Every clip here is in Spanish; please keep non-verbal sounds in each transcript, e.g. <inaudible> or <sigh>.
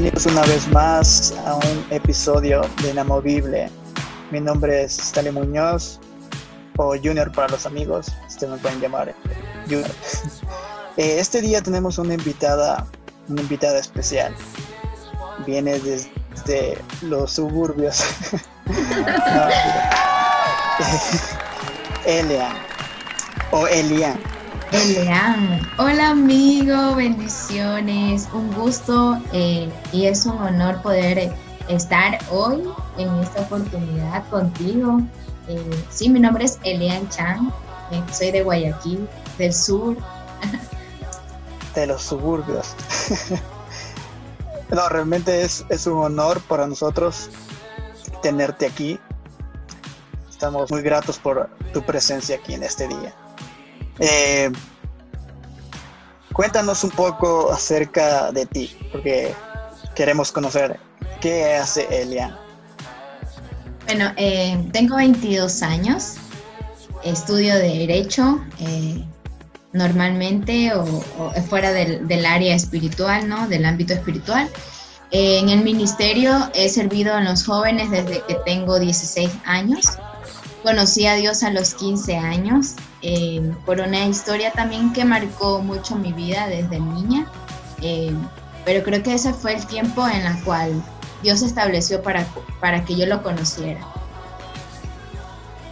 bienvenidos una vez más a un episodio de Inamovible. Mi nombre es Stanley Muñoz, o Junior para los amigos, ustedes me pueden llamar Junior. <laughs> Eh, este día tenemos una invitada, una invitada especial. Viene desde los suburbios. <laughs> <laughs> Elian, o Elian. Elian. Hola amigo, bendiciones. Un gusto eh, y es un honor poder estar hoy en esta oportunidad contigo. Eh, sí, mi nombre es Elian Chan, eh, soy de Guayaquil, del sur. <laughs> De los suburbios. <laughs> no, realmente es, es un honor para nosotros tenerte aquí. Estamos muy gratos por tu presencia aquí en este día. Eh, cuéntanos un poco acerca de ti, porque queremos conocer qué hace Elian. Bueno, eh, tengo 22 años, estudio de Derecho, eh, normalmente o, fuera del, área espiritual, ¿no? Del ámbito espiritual. en el ministerio he servido a los jóvenes desde que tengo 16 años. Conocí a Dios a los 15 años eh, por una historia también que marcó mucho mi vida desde niña, eh, pero creo que ese fue el tiempo en el cual Dios estableció para, para que yo lo conociera.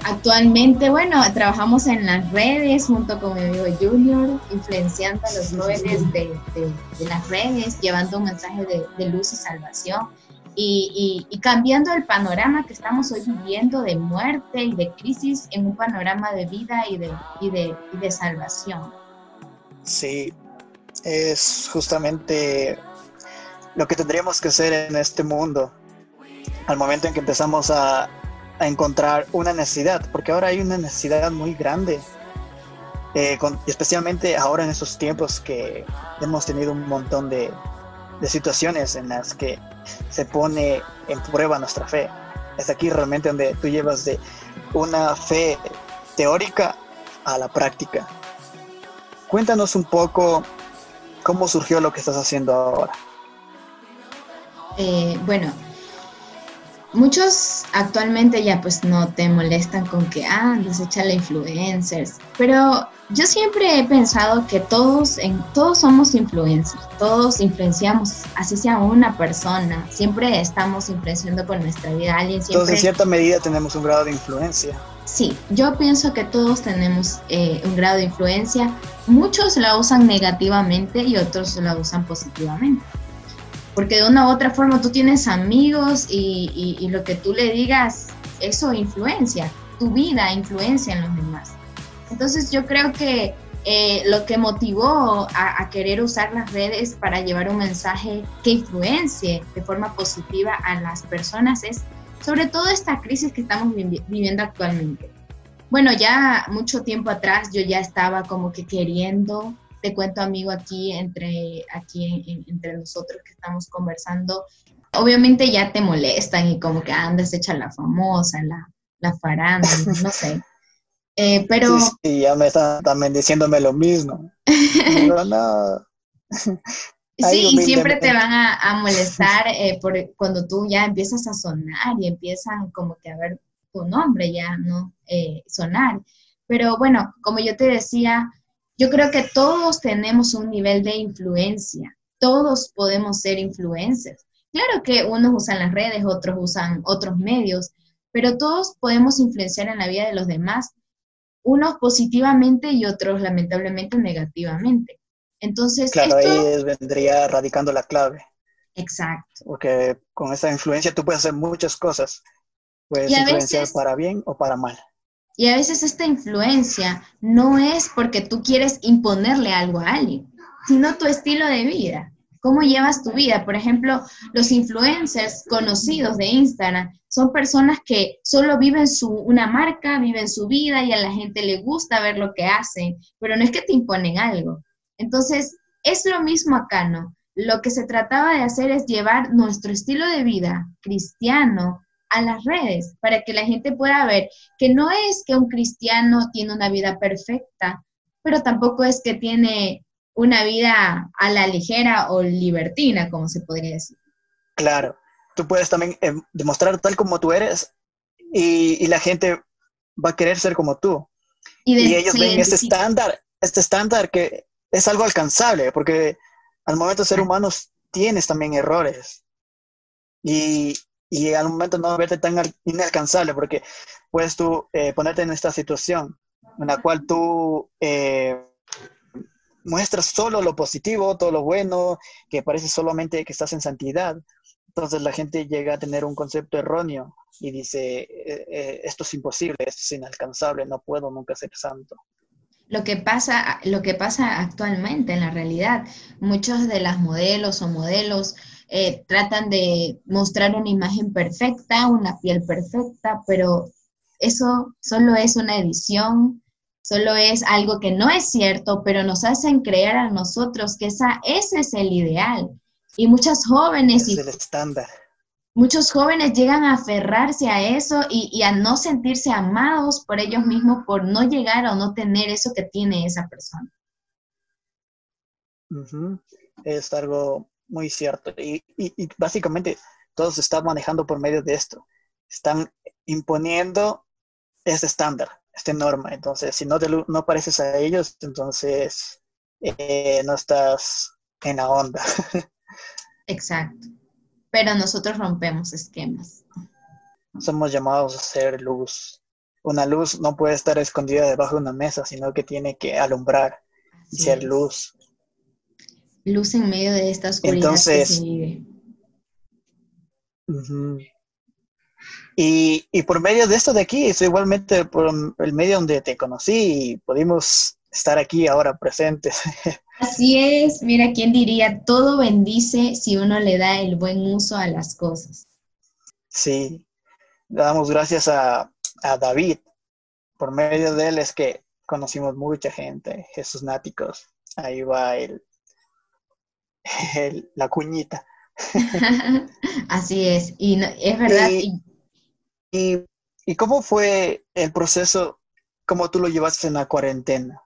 Actualmente, bueno, trabajamos en las redes junto con mi amigo Junior, influenciando a los jóvenes de, las redes, llevando un mensaje de, de luz y salvación y, cambiando el panorama que estamos hoy viviendo de muerte y de crisis en un panorama de vida y de, y de, de salvación. Sí, es justamente lo que tendríamos que hacer en este mundo al momento en que empezamos a, a encontrar una necesidad, porque ahora hay una necesidad muy grande, eh, especialmente ahora en esos tiempos que hemos tenido un montón de, de situaciones en las que se pone en prueba nuestra fe. Es aquí realmente donde tú llevas de una fe teórica a la práctica. Cuéntanos un poco cómo surgió lo que estás haciendo ahora. Eh, bueno, muchos actualmente ya pues no te molestan con que, ah, la influencers, pero yo siempre he pensado que todos, en, todos somos influencers, todos influenciamos, así sea una persona, siempre estamos influenciando con nuestra vida. Alguien siempre... Todos en cierta medida tenemos un grado de influencia. Sí, yo pienso que todos tenemos eh, un grado de influencia. Muchos la usan negativamente y otros la usan positivamente. Porque de una u otra forma tú tienes amigos y, y lo que tú le digas, eso influencia, tu vida influencia en los demás. Entonces yo creo que eh, lo que motivó a, querer usar las redes para llevar un mensaje que influencie de forma positiva a las personas es sobre todo esta crisis que estamos viviendo actualmente. Bueno, ya mucho tiempo atrás yo ya estaba como que queriendo, te cuento amigo aquí entre, aquí entre nosotros que estamos conversando, obviamente ya te molestan y como que andas hecha la famosa, la, la faranda, no sé. Eh, pero... Sí, ya me están también diciéndome lo mismo. <laughs> no. Sí, y siempre te van a, molestar eh, por, cuando tú ya empiezas a sonar y empiezan como que a ver tu nombre ya, ¿no? Eh, sonar. Pero bueno, como yo te decía, yo creo que todos tenemos un nivel de influencia, todos podemos ser influencers. Claro que unos usan las redes, otros usan otros medios, pero todos podemos influenciar en la vida de los demás unos positivamente y otros lamentablemente negativamente. Entonces, claro, ahí vendría radicando la clave. Exacto. Porque con esa influencia tú puedes hacer muchas cosas. Puedes influenciar para bien o para mal. Y a veces esta influencia no es porque tú quieres imponerle algo a alguien, sino tu estilo de vida cómo llevas tu vida. Por ejemplo, los influencers conocidos de Instagram son personas que solo viven su, una marca, viven su vida y a la gente le gusta ver lo que hacen, pero no es que te imponen algo. Entonces, es lo mismo acá, ¿no? Lo que se trataba de hacer es llevar nuestro estilo de vida cristiano a las redes para que la gente pueda ver que no es que un cristiano tiene una vida perfecta, pero tampoco es que tiene una vida a la ligera o libertina, como se podría decir. Claro, tú puedes también eh, demostrar tal como tú eres y, la gente va a querer ser como tú. Y, ellos ven este estándar, este estándar que es algo alcanzable, porque al momento de ser humanos tienes también errores. Y, y al momento no verte tan inalcanzable, porque puedes tú eh, ponerte en esta situación en la cual tú eh, muestras solo lo positivo, todo lo bueno, que parece solamente que estás en santidad. Entonces la gente llega a tener un concepto erróneo y dice, eh, esto es imposible, esto es inalcanzable, no puedo nunca ser santo. Lo que, pasa, lo que pasa actualmente en la realidad, muchos de las modelos o modelos eh, tratan de mostrar una imagen perfecta, una piel perfecta, pero eso solo es una edición, solo es algo que no es cierto, pero nos hacen creer a nosotros que esa, ese es el ideal. Y muchas jóvenes... Es el estándar. Muchos jóvenes llegan a aferrarse a eso y, a no sentirse amados por ellos mismos por no llegar o no tener eso que tiene esa persona. Es algo muy cierto. Y, básicamente todo se está manejando por medio de esto. Están imponiendo ese estándar, esta norma. Entonces, si no, te, no pareces a ellos, entonces eh, no estás en la onda. <laughs> Exacto. Pero nosotros rompemos esquemas. Somos llamados a ser luz. Una luz no puede estar escondida debajo de una mesa, sino que tiene que alumbrar y ser luz luz en medio de esta oscuridad Entonces, que se vive. Y, por medio de esto de aquí, es igualmente por el medio donde te conocí y pudimos estar aquí ahora presentes. <laughs> Así es, mira, ¿quién diría? Todo bendice si uno le da el buen uso a las cosas. Sí, damos gracias a, a David. Por medio de él es que conocimos mucha gente, Jesús Náticos. Ahí va el, <laughs> la cuñita. <laughs> Así es, y es verdad. Y, y, cómo fue el proceso, cómo tú lo llevaste en la cuarentena?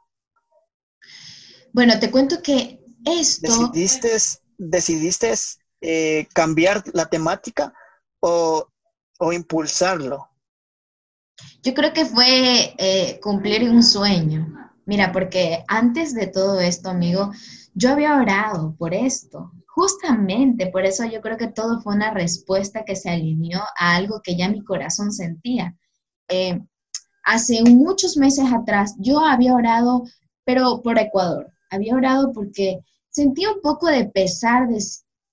Bueno, te cuento que esto... ¿Decidiste, decidiste eh, cambiar la temática o, o, impulsarlo? Yo creo que fue eh, cumplir un sueño. Mira, porque antes de todo esto, amigo, yo había orado por esto, justamente por eso yo creo que todo fue una respuesta que se alineó a algo que ya mi corazón sentía. Eh, hace muchos meses atrás yo había orado, pero por Ecuador, había orado porque sentía un poco de pesar de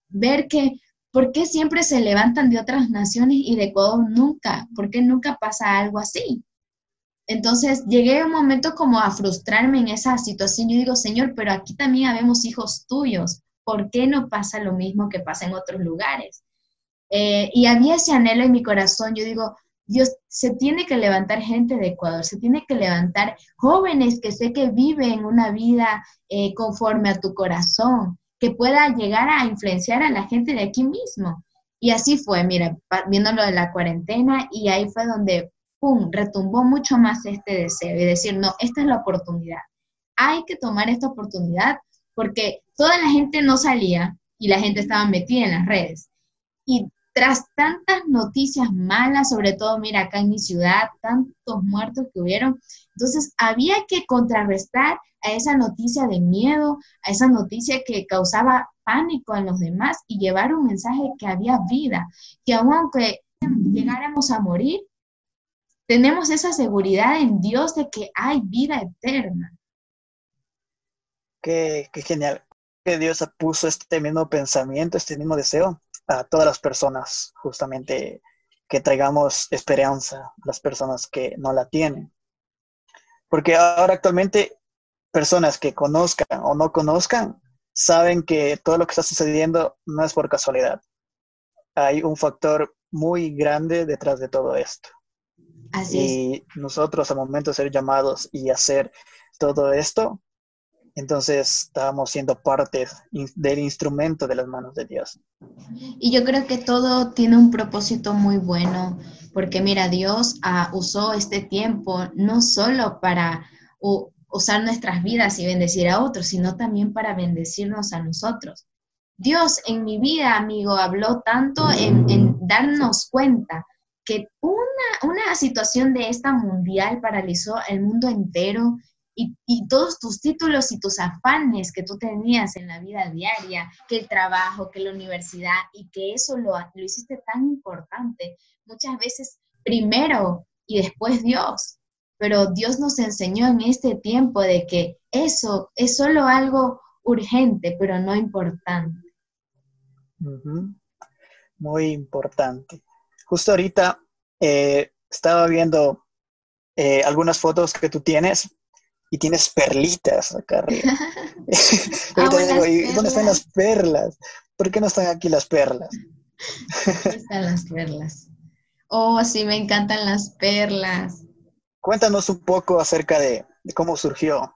ver que, ¿por qué siempre se levantan de otras naciones y de Ecuador nunca? ¿Por qué nunca pasa algo así? Entonces llegué a un momento como a frustrarme en esa situación. Yo digo, Señor, pero aquí también habemos hijos tuyos. ¿Por qué no pasa lo mismo que pasa en otros lugares? Eh, y había ese anhelo en mi corazón. Yo digo, Dios, se tiene que levantar gente de Ecuador, se tiene que levantar jóvenes que sé que viven una vida eh, conforme a tu corazón, que pueda llegar a influenciar a la gente de aquí mismo. Y así fue, mira, viéndolo de la cuarentena, y ahí fue donde ¡pum!, retumbó mucho más este deseo y decir, no, esta es la oportunidad. Hay que tomar esta oportunidad porque toda la gente no salía y la gente estaba metida en las redes. Y tras tantas noticias malas, sobre todo, mira, acá en mi ciudad, tantos muertos que hubieron, entonces había que contrarrestar a esa noticia de miedo, a esa noticia que causaba pánico en los demás y llevar un mensaje que había vida, que aunque llegáramos a morir, tenemos esa seguridad en Dios de que hay vida eterna. Qué, genial. Dios puso este mismo pensamiento, este mismo deseo a todas las personas, justamente que traigamos esperanza a las personas que no la tienen. Porque ahora actualmente personas que conozcan o no conozcan saben que todo lo que está sucediendo no es por casualidad. Hay un factor muy grande detrás de todo esto y nosotros al momento de ser llamados y hacer todo esto, entonces estábamos siendo parte del instrumento de las manos de Dios. Y yo creo que todo tiene un propósito muy bueno, porque mira, Dios ah, usó este tiempo no solo para usar nuestras vidas y bendecir a otros, sino también para bendecirnos a nosotros. Dios en mi vida, amigo, habló tanto en, en darnos cuenta que una, una situación de esta mundial paralizó el mundo entero y, todos tus títulos y tus afanes que tú tenías en la vida diaria, que el trabajo, que la universidad, y que eso lo, lo hiciste tan importante, muchas veces primero y después Dios. Pero Dios nos enseñó en este tiempo de que eso es solo algo urgente, pero no importante. Muy importante. Justo ahorita eh, estaba viendo eh, algunas fotos que tú tienes y tienes perlitas acá arriba. <laughs> <laughs> ¿dónde están las perlas? ¿Por qué no están aquí las perlas? <laughs> ¿Dónde están las perlas? Oh, sí, me encantan las perlas. Cuéntanos un poco acerca de, cómo surgió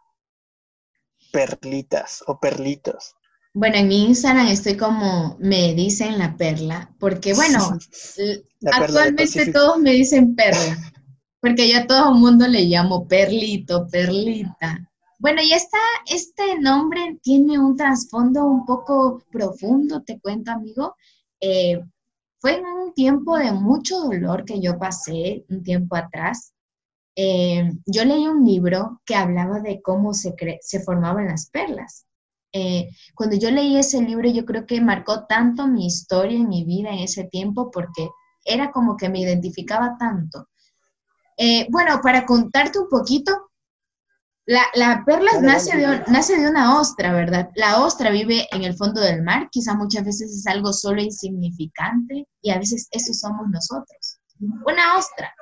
perlitas o perlitos. Bueno, en mi Instagram estoy como me dicen la perla, porque bueno, actualmente todos me dicen perla porque yo a todo el mundo le llamo Perlito, Perlita. Bueno, y esta, este nombre tiene un trasfondo un poco profundo, te cuento, amigo. Eh, fue en un tiempo de mucho dolor que yo pasé un tiempo atrás. Eh, yo leí un libro que hablaba de cómo se, se formaban las perlas. Eh, cuando yo leí ese libro, yo creo que marcó tanto mi historia y mi vida en ese tiempo porque era como que me identificaba tanto. Eh, bueno, para contarte un poquito, la, perla nace de, nace de una ostra, ¿verdad? La ostra vive en el fondo del mar, quizá muchas veces es algo solo insignificante y a veces eso somos nosotros, una ostra,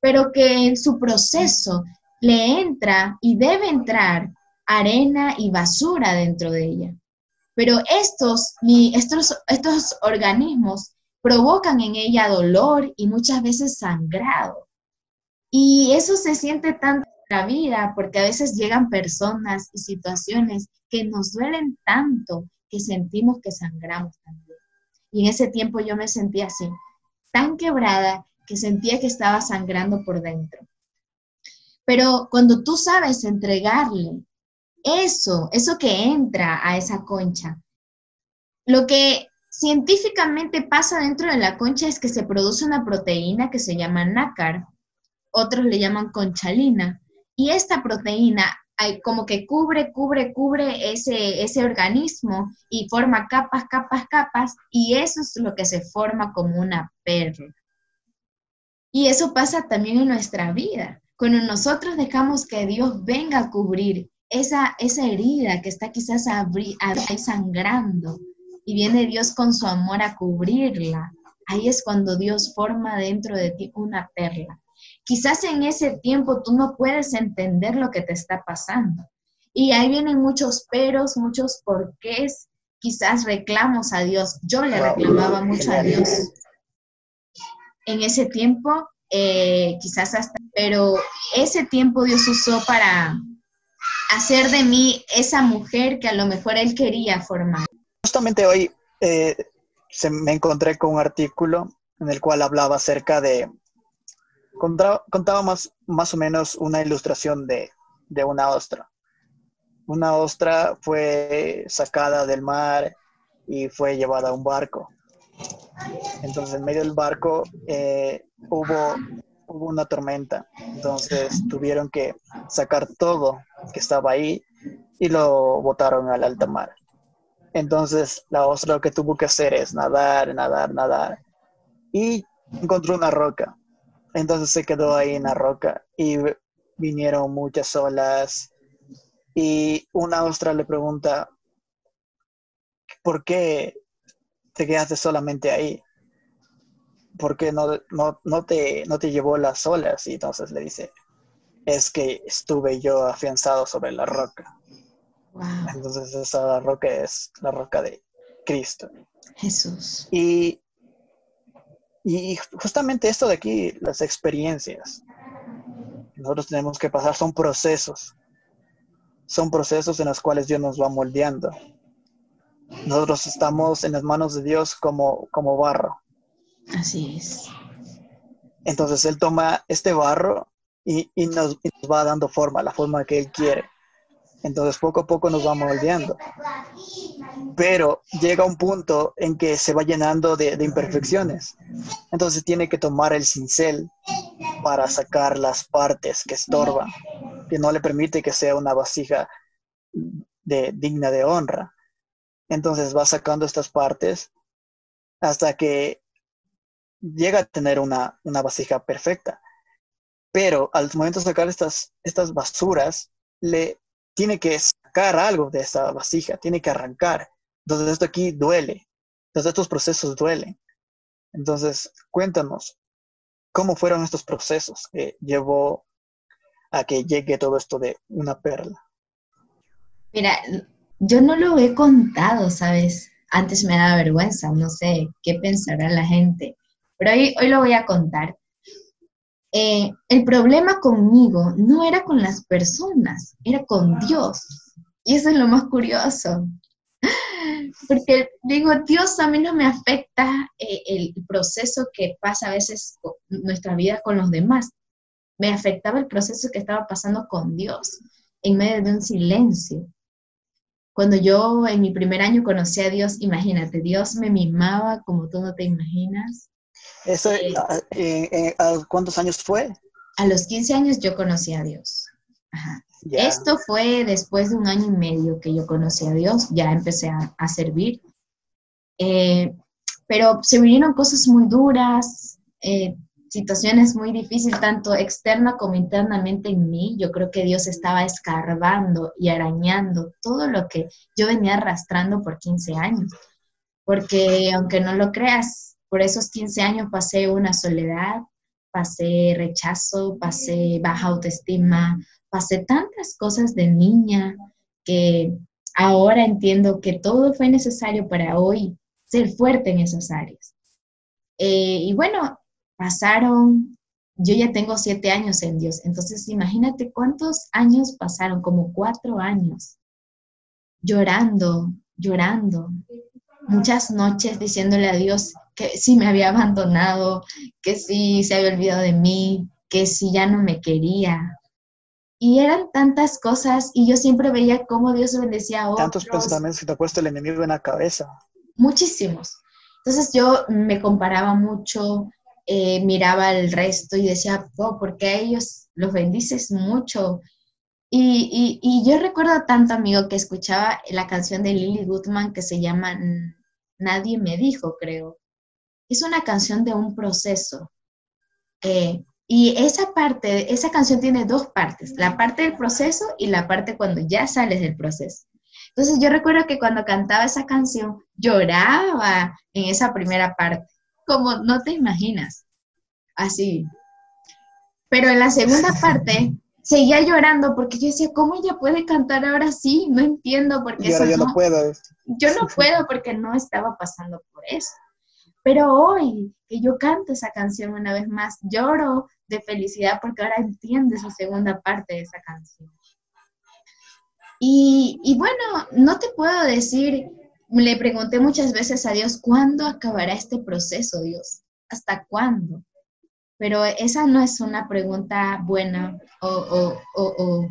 pero que en su proceso le entra y debe entrar arena y basura dentro de ella. Pero estos, estos, estos organismos provocan en ella dolor y muchas veces sangrado. Y eso se siente tanto en la vida, porque a veces llegan personas y situaciones que nos duelen tanto que sentimos que sangramos también. Y en ese tiempo yo me sentía así, tan quebrada que sentía que estaba sangrando por dentro. Pero cuando tú sabes entregarle eso, eso que entra a esa concha, lo que científicamente pasa dentro de la concha es que se produce una proteína que se llama nácar, otros le llaman conchalina. Y esta proteína como que cubre, cubre, cubre ese, ese organismo y forma capas, capas, capas, y eso es lo que se forma como una perla. Y eso pasa también en nuestra vida. Cuando nosotros dejamos que Dios venga a cubrir esa, esa herida que está quizás ahí sangrando, y viene Dios con su amor a cubrirla, ahí es cuando Dios forma dentro de ti una perla. Quizás en ese tiempo tú no puedes entender lo que te está pasando. Y ahí vienen muchos peros, muchos porqués, quizás reclamos a Dios. Yo le reclamaba mucho a Dios. En ese tiempo, eh, quizás hasta, pero ese tiempo Dios usó para hacer de mí esa mujer que a lo mejor Él quería formar. Justamente hoy eh, se, me encontré con un artículo en el cual hablaba acerca de contaba, más, más o menos una ilustración de, una ostra. Una ostra fue sacada del mar y fue llevada a un barco. Entonces, en medio del barco eh, hubo, hubo una tormenta. Entonces, tuvieron que sacar todo que estaba ahí y lo botaron al alta mar. Entonces, la ostra lo que tuvo que hacer es nadar, nadar, nadar. Y encontró una roca. Entonces se quedó ahí en la roca y vinieron muchas olas y una ostra le pregunta, ¿por qué te quedaste solamente ahí? ¿Por qué no, no, te, no te llevó las olas? Y entonces le dice, es que estuve yo afianzado sobre la roca. Entonces esa roca es la roca de Cristo. Jesús. Y y justamente esto de aquí, las experiencias, nosotros tenemos que pasar, son procesos. Son procesos en los cuales Dios nos va moldeando. Nosotros estamos en las manos de Dios como, como barro. Así es. Entonces Él toma este barro y, y, nos, y, nos, va dando forma, la forma que Él quiere. Entonces poco a poco nos va moldeando. Pero llega un punto en que se va llenando de, imperfecciones. Entonces tiene que tomar el cincel para sacar las partes que estorban, que no le permite que sea una vasija digna de honra. Entonces va sacando estas partes hasta que llega a tener una, vasija perfecta. Pero al momento de sacar estas basuras, le tiene que sacar algo de esa vasija, tiene que arrancar. Entonces esto aquí duele. Entonces estos procesos duelen. Entonces, cuéntanos, ¿cómo fueron estos procesos que llevó a que llegue todo esto de una perla? Mira, yo no lo he contado, ¿sabes? Antes me da vergüenza, no sé qué pensará la gente, pero hoy, hoy lo voy a contar. Eh, el problema conmigo no era con las personas, era con Dios. Y eso es lo más curioso. Porque digo, Dios a mí no me afecta eh, el proceso que pasa a veces nuestra vida con los demás. Me afectaba el proceso que estaba pasando con Dios en medio de un silencio. Cuando yo en mi primer año conocí a Dios, imagínate, Dios me mimaba como tú no te imaginas. Eso, eh, eh, eh, ¿A cuántos años fue? A los 15 años yo conocí a Dios. Esto fue después de un año y medio que yo conocí a Dios, ya empecé a, servir. pero se vinieron cosas muy duras, situaciones muy difíciles, tanto externa como internamente en mí. Yo creo que Dios estaba escarbando y arañando todo lo que yo venía arrastrando por 15 años. Porque aunque no lo creas, por esos 15 años pasé una soledad, pasé rechazo, pasé baja autoestima, pasé tantas cosas de niña que ahora entiendo que todo fue necesario para hoy ser fuerte en esas áreas. Eh, y bueno, pasaron, yo ya tengo siete años en Dios, entonces imagínate cuántos años pasaron, como cuatro años, llorando, llorando, muchas noches diciéndole a Dios que si me había abandonado, que si se había olvidado de mí, que si ya no me quería. Y eran tantas cosas y yo siempre veía cómo Dios bendecía a otros. Tantos pensamientos que te ha puesto el enemigo en la cabeza. Muchísimos. Entonces yo me comparaba mucho, eh, miraba el resto y decía, oh, porque a ellos los bendices mucho. Y, y, yo recuerdo tanto, amigo, que escuchaba la canción de Lily Goodman que se llama Nadie me dijo, creo. Es una canción de un proceso. Eh, y esa parte, esa canción tiene dos partes, la parte del proceso y la parte cuando ya sales del proceso. Entonces yo recuerdo que cuando cantaba esa canción lloraba en esa primera parte como no te imaginas. Así. Pero en la segunda <laughs> parte seguía llorando porque yo decía, ¿cómo ella puede cantar ahora sí? No entiendo por qué. yo no, puedo. Yo no puedo porque no estaba pasando por eso. Pero hoy que yo canto esa canción una vez más, lloro de felicidad porque ahora entiendo esa segunda parte de esa canción. Y, y bueno, no te puedo decir le pregunté muchas veces a Dios, ¿cuándo acabará este proceso, Dios? ¿Hasta cuándo? Pero esa no es una pregunta buena o,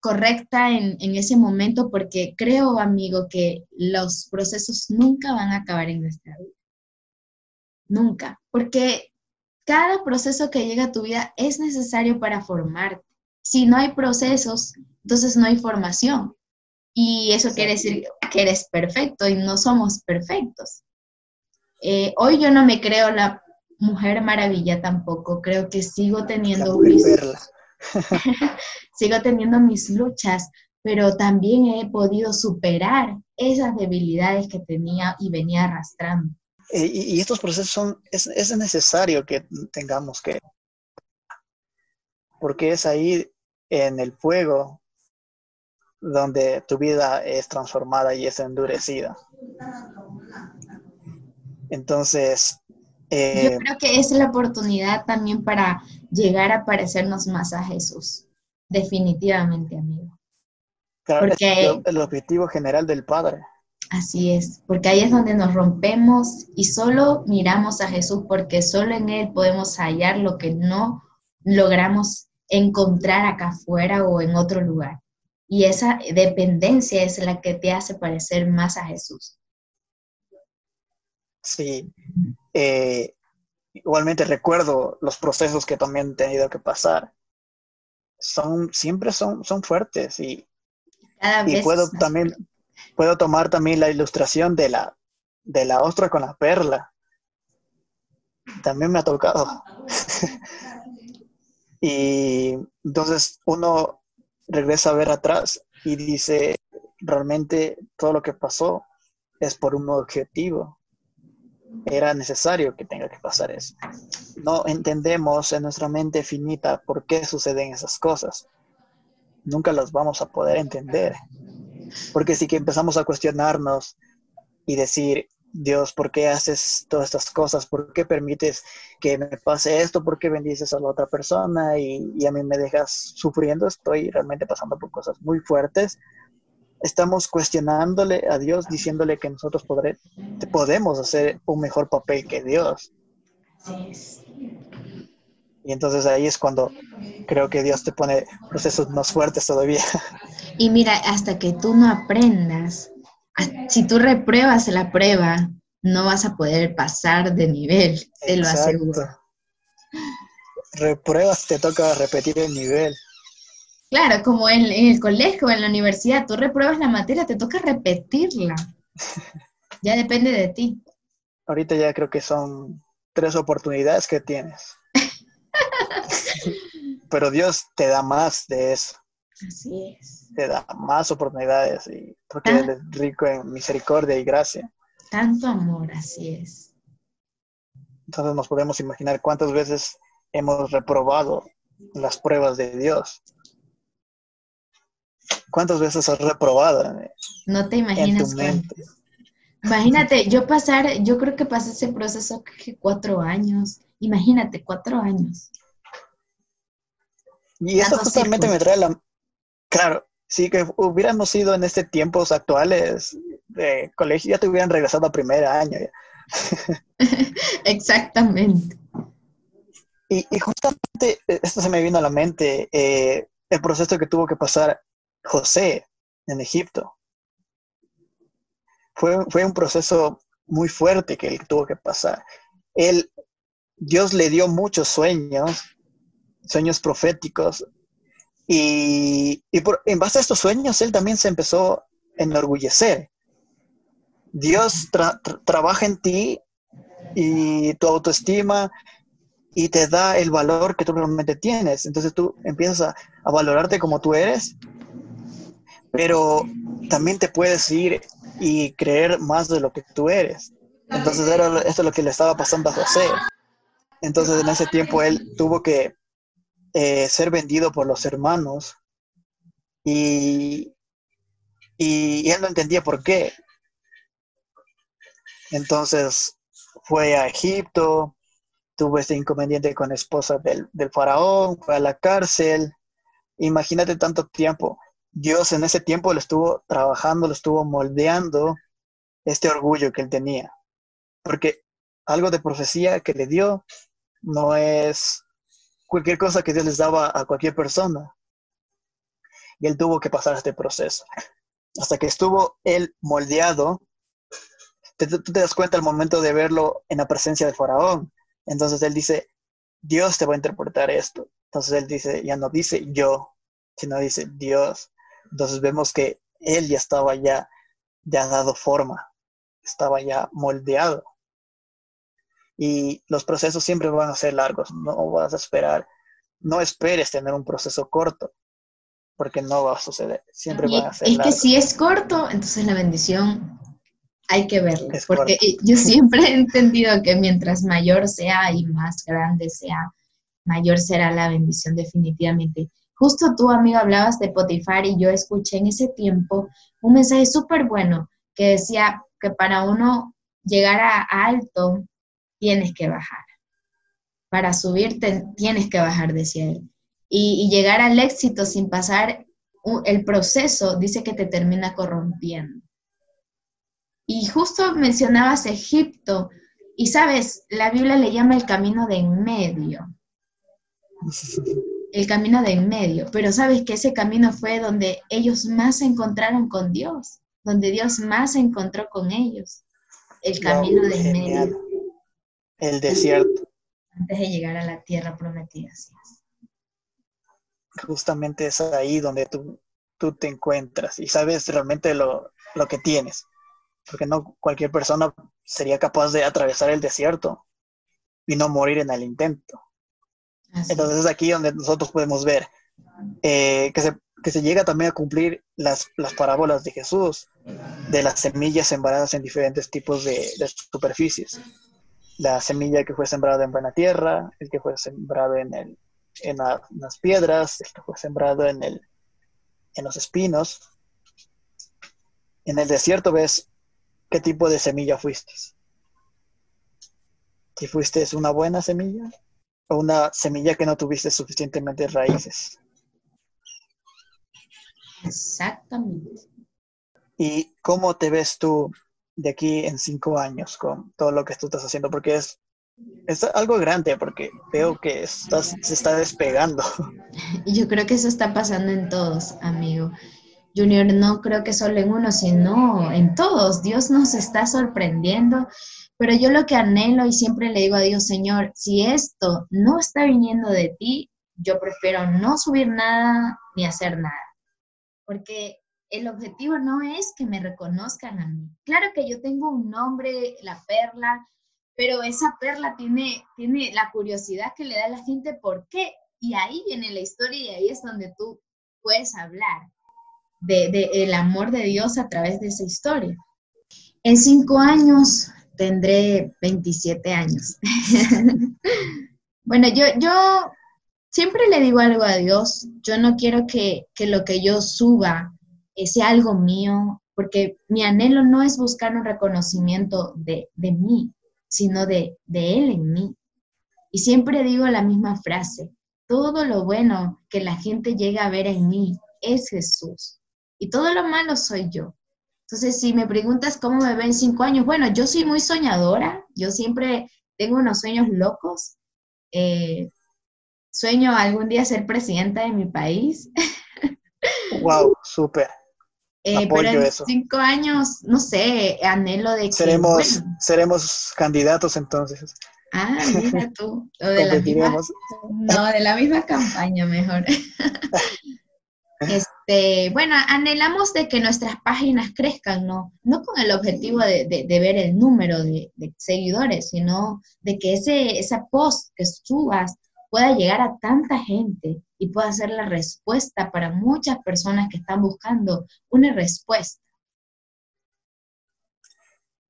correcta en, en, ese momento porque creo, amigo, que los procesos nunca van a acabar en nuestra vida. Nunca. Porque cada proceso que llega a tu vida es necesario para formarte. Si no hay procesos, entonces no hay formación. Y eso quiere decir que eres perfecto y no somos perfectos. Eh, hoy yo no me creo la mujer maravilla tampoco, creo que sigo teniendo mis, <laughs> sigo teniendo mis luchas, pero también he podido superar esas debilidades que tenía y venía arrastrando. Eh, y, estos procesos son, es, es necesario que tengamos que, porque es ahí en el fuego donde tu vida es transformada y es endurecida. Entonces... Eh, Yo creo que es la oportunidad también para llegar a parecernos más a Jesús. Definitivamente, amigo. Claro, porque, es el objetivo general del Padre. Así es, porque ahí es donde nos rompemos y solo miramos a Jesús porque solo en Él podemos hallar lo que no logramos encontrar acá afuera o en otro lugar. Y esa dependencia es la que te hace parecer más a Jesús. Sí. Eh, igualmente recuerdo los procesos que también he tenido que pasar. Son, siempre son, son fuertes y, y puedo también, puedo tomar también la ilustración de la, de la ostra con la perla. También me ha tocado. <laughs> y entonces uno regresa a ver atrás y dice, realmente todo lo que pasó es por un objetivo era necesario que tenga que pasar eso. No entendemos en nuestra mente finita por qué suceden esas cosas. Nunca las vamos a poder entender. Porque si que empezamos a cuestionarnos y decir, Dios, ¿por qué haces todas estas cosas? ¿Por qué permites que me pase esto? ¿Por qué bendices a la otra persona y, y a mí me dejas sufriendo? Estoy realmente pasando por cosas muy fuertes estamos cuestionándole a Dios, diciéndole que nosotros podemos hacer un mejor papel que Dios. Y entonces ahí es cuando creo que Dios te pone procesos más fuertes todavía. Y mira, hasta que tú no aprendas, si tú repruebas la prueba, no vas a poder pasar de nivel, te lo aseguro. Repruebas, te toca repetir el nivel. Claro, como en, el colegio, en la universidad, tú repruebas la materia, te toca repetirla. <laughs> Ya depende de ti. Ahorita ya creo que son tres oportunidades que tienes. <laughs> Pero Dios te da más de eso. Así es. Te da más oportunidades y porque Él es rico en misericordia y gracia. Tanto amor, así es. Entonces nos podemos imaginar cuántas veces hemos reprobado las pruebas de Dios. ¿Cuántas veces has reprobado? No te imaginas Imagínate, yo pasar, yo creo que pasé ese proceso que cuatro años. Imagínate, cuatro años. Y eso justamente me trae la... Claro, sí que hubiéramos sido en este tiempos actuales de colegio, ya te hubieran regresado a primer año. <laughs> Exactamente. Y, justamente esto se me vino a la mente, eh, el proceso que tuvo que pasar José en Egipto. Fue, fue un proceso muy fuerte que él tuvo que pasar. Dios le dio muchos sueños, sueños proféticos, y, por, en base a estos sueños él también se empezó a enorgullecer. Dios trabaja en ti y tu autoestima y te da el valor que tú realmente tienes. Entonces tú empiezas a valorarte como tú eres pero también te puedes ir y creer más de lo que tú eres. Entonces era, esto es lo que le estaba pasando a José. Entonces en ese tiempo él tuvo que eh, ser vendido por los hermanos y, y, él no entendía por qué. Entonces fue a Egipto, tuvo este inconveniente con la esposa del, del faraón, fue a la cárcel. Imagínate tanto tiempo Dios en ese tiempo lo estuvo trabajando, lo estuvo moldeando este orgullo que él tenía. Porque algo de profecía que le dio no es cualquier cosa que Dios les daba a cualquier persona. Y él tuvo que pasar este proceso. Hasta que estuvo él moldeado, tú te das cuenta al momento de verlo en la presencia de Faraón. Entonces él dice, Dios te va a interpretar esto. Entonces él dice, ya no dice yo, sino dice Dios. Entonces vemos que él ya estaba ya, ya dado forma, estaba ya moldeado. Y los procesos siempre van a ser largos, no vas a esperar, no esperes tener un proceso corto, porque no va a suceder, siempre van a ser Es que si es corto, entonces la bendición hay que verla, porque yo siempre <laughs> he entendido que mientras mayor sea y más grande sea, mayor será la bendición definitivamente. Justo tú, amigo, hablabas de Potifar y yo escuché en ese tiempo un mensaje súper bueno que decía que para uno llegar a alto tienes que bajar. Para subir tienes que bajar, decía él. Y, y llegar al éxito sin pasar el proceso dice que te termina corrompiendo. Y justo mencionabas Egipto, y sabes, la Biblia le llama el camino de en medio. <laughs> el camino de en medio, pero sabes que ese camino fue donde ellos más se encontraron con Dios, donde Dios más se encontró con ellos, el camino de en medio. El desierto. Antes de llegar a la tierra prometida. Justamente es ahí donde tú, tú te encuentras y sabes realmente lo, lo que tienes, porque no cualquier persona sería capaz de atravesar el desierto y no morir en el intento. Entonces es aquí donde nosotros podemos ver eh, que, se, que, se, llega también a cumplir las, las, parábolas de Jesús, de las semillas sembradas en diferentes tipos de, superficies. La semilla que fue sembrada en buena tierra, el que fue sembrado en, el, en, las piedras, el que fue sembrado en, el, en los espinos. En el desierto ves qué tipo de semilla fuiste. Si fuiste una buena semilla, o una semilla que no tuviste suficientemente raíces. Exactamente. ¿Y cómo te ves tú de aquí en cinco años con todo lo que tú estás haciendo? Porque es, es algo grande, porque veo que estás, se está despegando. <laughs> Yo creo que eso está pasando en todos, amigo. Junior, no creo que solo en uno, sino en todos. Dios nos está sorprendiendo pero yo lo que anhelo y siempre le digo a Dios, Señor, si esto no está viniendo de ti, yo prefiero no subir nada ni hacer nada. Porque el objetivo no es que me reconozcan a mí. Claro que yo tengo un nombre, la perla, pero esa perla tiene, tiene la curiosidad que le da a la gente por qué. Y ahí viene la historia y ahí es donde tú puedes hablar del de, el amor de Dios a través de esa historia. En cinco años tendré 27 años. <laughs> bueno, yo, yo siempre le digo algo a Dios, yo no quiero que, lo que yo suba sea algo mío, porque mi anhelo no es buscar un reconocimiento de, mí, sino de, de Él en mí. Y siempre digo la misma frase, todo lo bueno que la gente llega a ver en mí es Jesús y todo lo malo soy yo. Entonces, si me preguntas cómo me ven cinco años, bueno, yo soy muy soñadora, yo siempre tengo unos sueños locos. Eh, sueño algún día ser presidenta de mi país. <laughs> Wow, súper. Eh, pero en cinco años, no sé, anhelo de que... Seremos, seremos candidatos entonces. Ah, mira tú. <laughs> de la misma, no, de la misma campaña mejor. <laughs> Este, bueno, anhelamos de que nuestras páginas crezcan, ¿no? No con el objetivo de, ver el número de, seguidores, sino de que ese, esa post que subas pueda llegar a tanta gente y pueda ser la respuesta para muchas personas que están buscando una respuesta.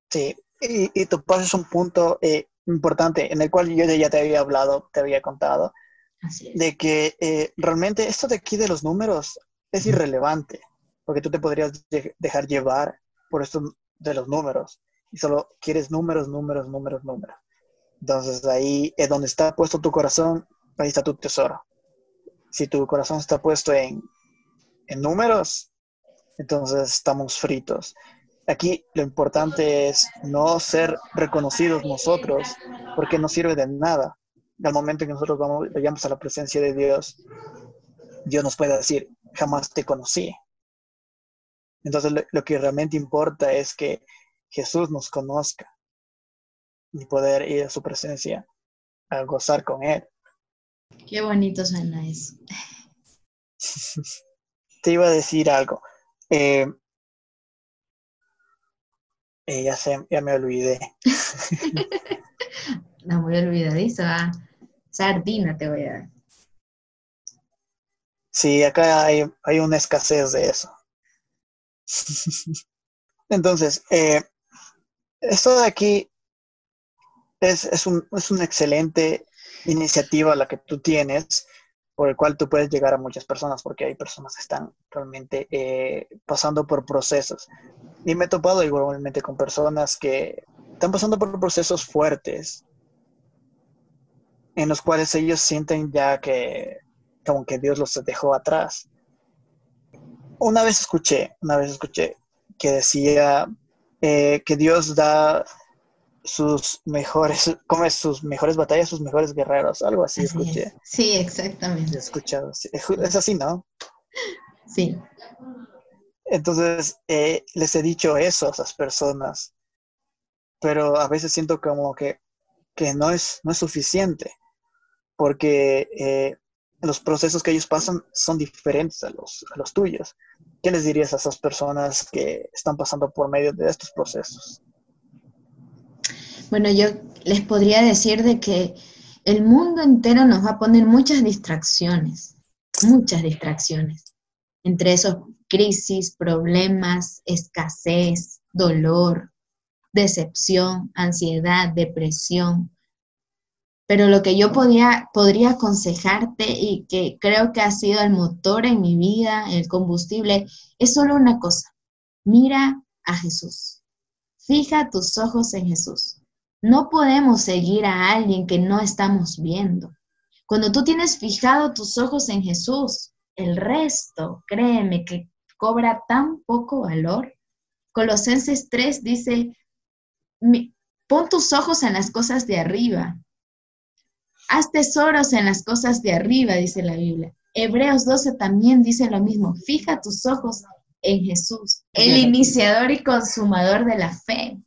Sí, y, y tú pasas un punto eh, importante en el cual yo ya te había hablado, te había contado, de que eh, realmente esto de aquí de los números es irrelevante, porque tú te podrías dejar llevar por esto de los números y solo quieres números, números, números, números. Entonces ahí es donde está puesto tu corazón, ahí está tu tesoro. Si tu corazón está puesto en, en números, entonces estamos fritos. Aquí lo importante es no ser reconocidos nosotros, porque no sirve de nada al momento que nosotros vamos, vayamos a la presencia de Dios, Dios nos puede decir, jamás te conocí. Entonces lo, que realmente importa es que Jesús nos conozca y poder ir a su presencia a gozar con Él. Qué bonito suena eso. <laughs> te iba a decir algo. Eh, eh, ya, ya me olvidé. <laughs> no, muy olvidadiza. Sardina te voy a dar. Sí, acá hay, una escasez de eso. <laughs> Entonces, eh, esto de aquí es, es, un, es, una excelente iniciativa la que tú tienes, por el cual tú puedes llegar a muchas personas, porque hay personas que están realmente eh, pasando por procesos. Y me he topado igualmente con personas que están pasando por procesos fuertes, en los cuales ellos sienten ya que como que Dios los dejó atrás. Una vez escuché, una vez escuché que decía eh, que Dios da sus mejores, come sus mejores batallas, sus mejores guerreros, algo así, escuché. Sí, exactamente. He escuchado, es así, ¿no? Sí. Entonces, eh, les he dicho eso a esas personas, pero a veces siento como que, que no, es, no es suficiente, porque eh, los procesos que ellos pasan son diferentes a los, tuyos. ¿Qué les dirías a esas personas que están pasando por medio de estos procesos? Bueno, yo les podría decir de que el mundo entero nos va a poner muchas distracciones, muchas distracciones. Entre esos crisis, problemas, escasez, dolor, decepción, ansiedad, depresión. Pero lo que yo podría, podría aconsejarte y que creo que ha sido el motor en mi vida, el combustible, es solo una cosa. Mira a Jesús. Fija tus ojos en Jesús. No podemos seguir a alguien que no estamos viendo. Cuando tú tienes fijado tus ojos en Jesús, el resto, créeme que cobra tan poco valor. Colosenses 3 dice, pon tus ojos en las cosas de arriba. Haz tesoros en las cosas de arriba, dice la Biblia. Hebreos 12 también dice lo mismo. Fija tus ojos en Jesús, el iniciador y consumador de la fe.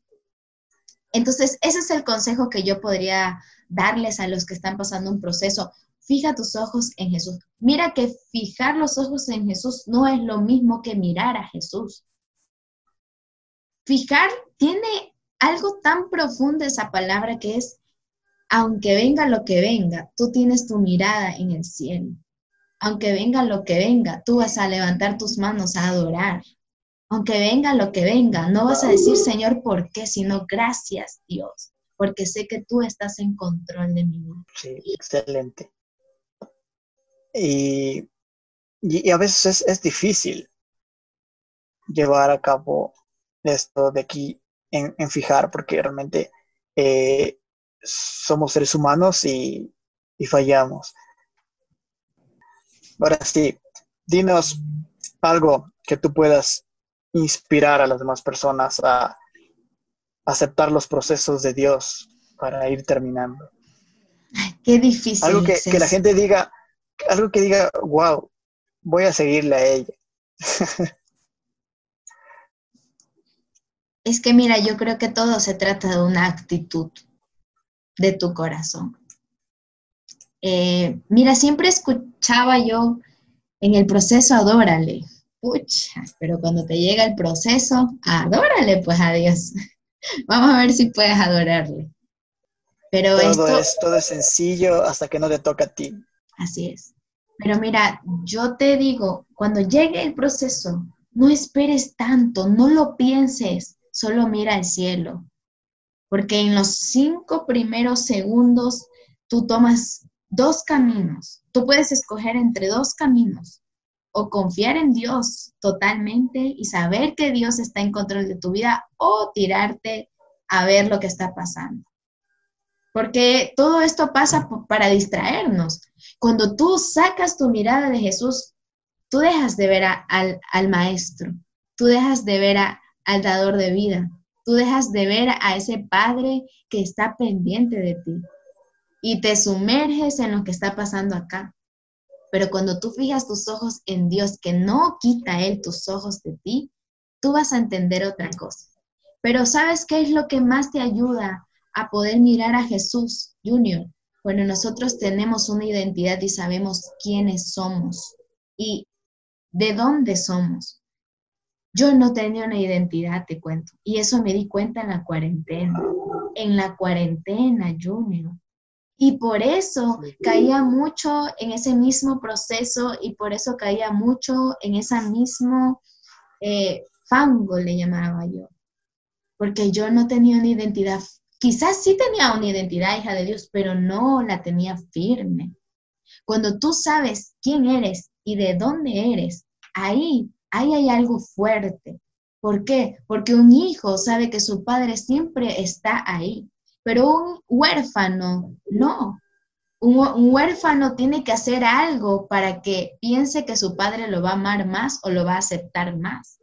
Entonces, ese es el consejo que yo podría darles a los que están pasando un proceso. Fija tus ojos en Jesús. Mira que fijar los ojos en Jesús no es lo mismo que mirar a Jesús. Fijar tiene algo tan profundo esa palabra que es, aunque venga lo que venga, tú tienes tu mirada en el cielo. Aunque venga lo que venga, tú vas a levantar tus manos a adorar aunque venga lo que venga, no vas a decir, Señor, ¿por qué? Sino gracias, Dios, porque sé que tú estás en control de mi vida. Sí, excelente. Y, y, a veces es, difícil llevar a cabo esto de aquí en, fijar, porque realmente eh, somos seres humanos y, y fallamos. Ahora sí, dinos algo que tú puedas inspirar a las demás personas a aceptar los procesos de Dios para ir terminando. qué difícil. Algo que, que la gente diga, algo que diga, wow, voy a seguirle a ella. es que mira, yo creo que todo se trata de una actitud de tu corazón. Eh, mira, siempre escuchaba yo en el proceso adórale, pucha, pero cuando te llega el proceso, adórale pues a Dios. <laughs> Vamos a ver si puedes adorarle. Pero todo es, todo es sencillo hasta que no te toca a ti. Así es. Pero mira, yo te digo, cuando llegue el proceso, no esperes tanto, no lo pienses, solo mira al cielo. Porque en los cinco primeros segundos tú tomas dos caminos. Tú puedes escoger entre dos caminos o confiar en Dios totalmente y saber que Dios está en control de tu vida o tirarte a ver lo que está pasando. Porque todo esto pasa para distraernos. Cuando tú sacas tu mirada de Jesús, tú dejas de ver al, al, maestro, tú dejas de ver al dador de vida, tú dejas de ver a ese Padre que está pendiente de ti y te sumerges en lo que está pasando acá. Pero cuando tú fijas tus ojos en Dios, que no quita Él tus ojos de ti, tú vas a entender otra cosa. Pero ¿sabes qué es lo que más te ayuda a poder mirar a Jesús, Junior? Bueno, nosotros tenemos una identidad y sabemos quiénes somos y de dónde somos. Yo no tenía una identidad, te cuento, y eso me di cuenta en la cuarentena. En la cuarentena, Junior, y por eso caía mucho en ese mismo proceso y por eso caía mucho en ese mismo eh, fango, le llamaba yo. Porque yo no tenía una identidad, quizás sí tenía una identidad hija de Dios, pero no la tenía firme. Cuando tú sabes quién eres y de dónde eres, ahí, ahí hay algo fuerte. ¿Por qué? Porque un hijo sabe que su padre siempre está ahí pero un huérfano no. Un, huérfano tiene que hacer algo para que piense que su padre lo va a amar más o lo va a aceptar más.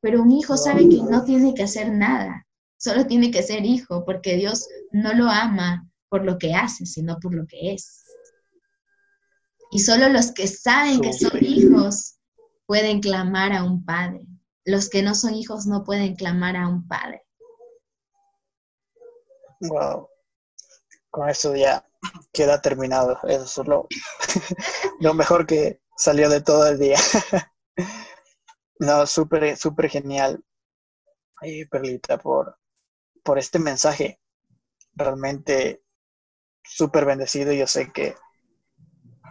Pero un hijo sabe que no tiene que hacer nada. solo tiene que ser hijo, porque Dios no lo ama por lo que hace, sino por lo que es. Y solo los que saben que son hijos pueden clamar a un padre. Los que no son hijos no pueden clamar a un padre. Wow. Con eso ya queda terminado. Eso es <laughs> lo, mejor que salió de todo el día. <laughs> no, súper, súper genial. Y Perlita, por, por este mensaje. Realmente súper bendecido. Yo sé que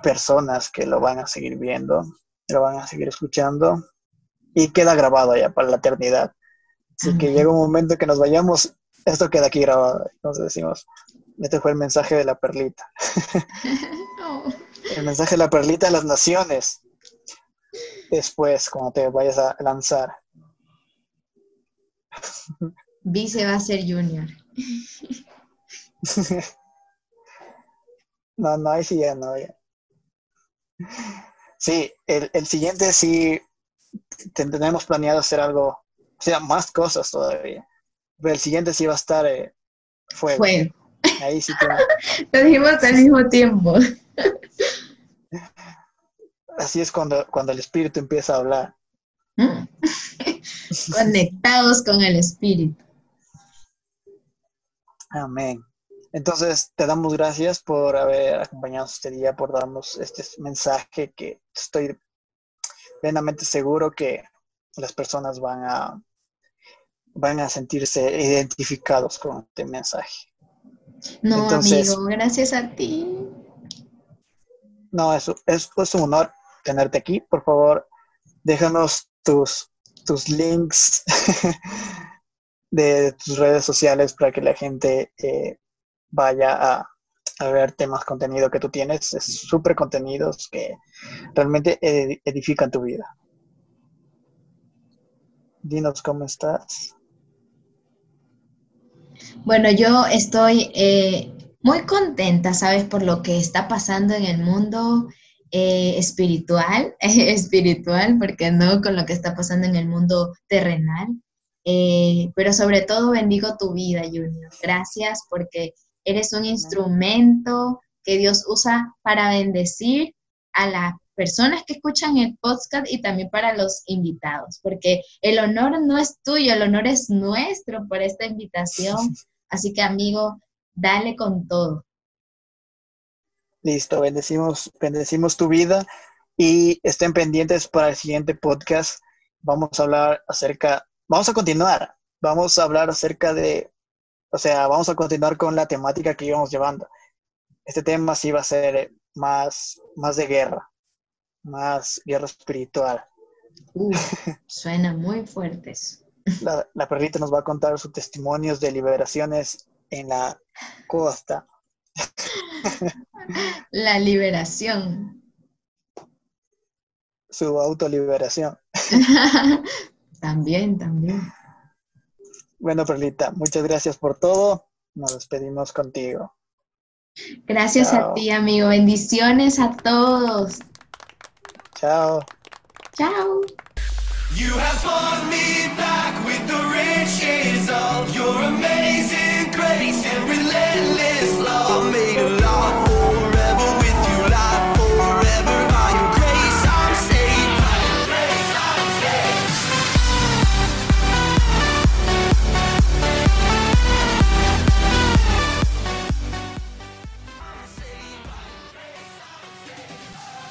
personas que lo van a seguir viendo, lo van a seguir escuchando y queda grabado ya para la eternidad. Así que llega un momento que nos vayamos, esto queda aquí grabado. Entonces decimos, este fue el mensaje de la perlita. <laughs> El mensaje de la perlita de las naciones. Después, cuando te vayas a lanzar. Vice va a ser junior. <laughs> no, no, ahí sí ya no. Sí, el, siguiente sí tenemos planeado hacer algo, o sea, más cosas todavía. Pero el siguiente sí va a estar eh, fuego. Ahí sí <laughs> Lo dijimos al mismo tiempo. Así es cuando, cuando el espíritu empieza a hablar. Mm. <laughs> Conectados con el espíritu. Amén. Entonces, te damos gracias por haber acompañado este día, por darnos este mensaje que estoy plenamente seguro que las personas van a, van a sentirse identificados con este mensaje. No, amigo, gracias a ti. No, es, es, es un honor tenerte aquí. Por favor, déjanos tus, tus links <laughs> de tus redes sociales para que la gente eh, vaya a, ver temas, contenido que tú tienes. Es súper contenidos que realmente edifican tu vida. Dinos cómo estás. Bueno, yo estoy eh, muy contenta, ¿sabes? Por lo que está pasando en el mundo eh, espiritual, <laughs> espiritual, porque no con lo que está pasando en el mundo terrenal. Eh, pero sobre todo bendigo tu vida, Junior. Gracias porque eres un instrumento que Dios usa para bendecir a las personas que escuchan el podcast y también para los invitados, porque el honor no es tuyo, el honor es nuestro por esta invitación. <laughs> Así que amigo, dale con todo. Listo, bendecimos, bendecimos tu vida y estén pendientes para el siguiente podcast. Vamos a hablar acerca, vamos a continuar, vamos a hablar acerca de o sea, vamos a continuar con la temática que íbamos llevando. Este tema sí va a ser más, más de guerra, más guerra espiritual. <laughs> suena muy fuertes. La, la perrita nos va a contar sus testimonios de liberaciones en la costa. <laughs> La liberación. Su autoliberación. <laughs> también, también. Bueno, Perlita, muchas gracias por todo. Nos despedimos contigo. Gracias a ti, amigo. Bendiciones a todos. Chao. Chao. You have won me back with the riches of your amazing grace and relentless love.